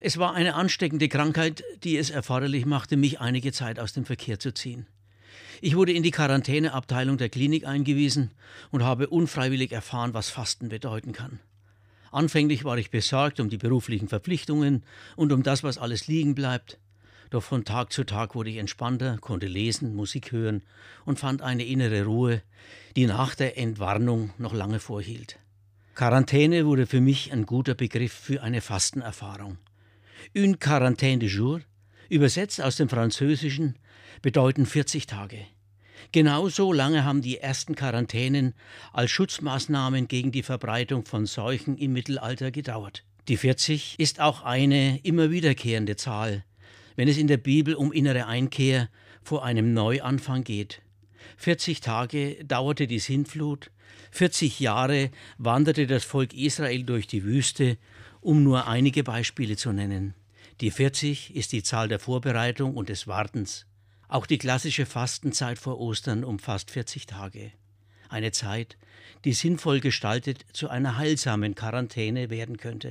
Es war eine ansteckende Krankheit, die es erforderlich machte, mich einige Zeit aus dem Verkehr zu ziehen. Ich wurde in die Quarantäneabteilung der Klinik eingewiesen und habe unfreiwillig erfahren, was Fasten bedeuten kann. Anfänglich war ich besorgt um die beruflichen Verpflichtungen und um das, was alles liegen bleibt. Doch von Tag zu Tag wurde ich entspannter, konnte lesen, Musik hören und fand eine innere Ruhe, die nach der Entwarnung noch lange vorhielt. Quarantäne wurde für mich ein guter Begriff für eine Fastenerfahrung. Une quarantaine de jours, übersetzt aus dem Französischen, bedeuten 40 Tage. Genauso lange haben die ersten Quarantänen als Schutzmaßnahmen gegen die Verbreitung von Seuchen im Mittelalter gedauert. Die 40 ist auch eine immer wiederkehrende Zahl, wenn es in der Bibel um innere Einkehr vor einem Neuanfang geht. 40 Tage dauerte die Sintflut, 40 Jahre wanderte das Volk Israel durch die Wüste, um nur einige Beispiele zu nennen. Die 40 ist die Zahl der Vorbereitung und des Wartens. Auch die klassische Fastenzeit vor Ostern umfasst 40 Tage. Eine Zeit, die sinnvoll gestaltet zu einer heilsamen Quarantäne werden könnte.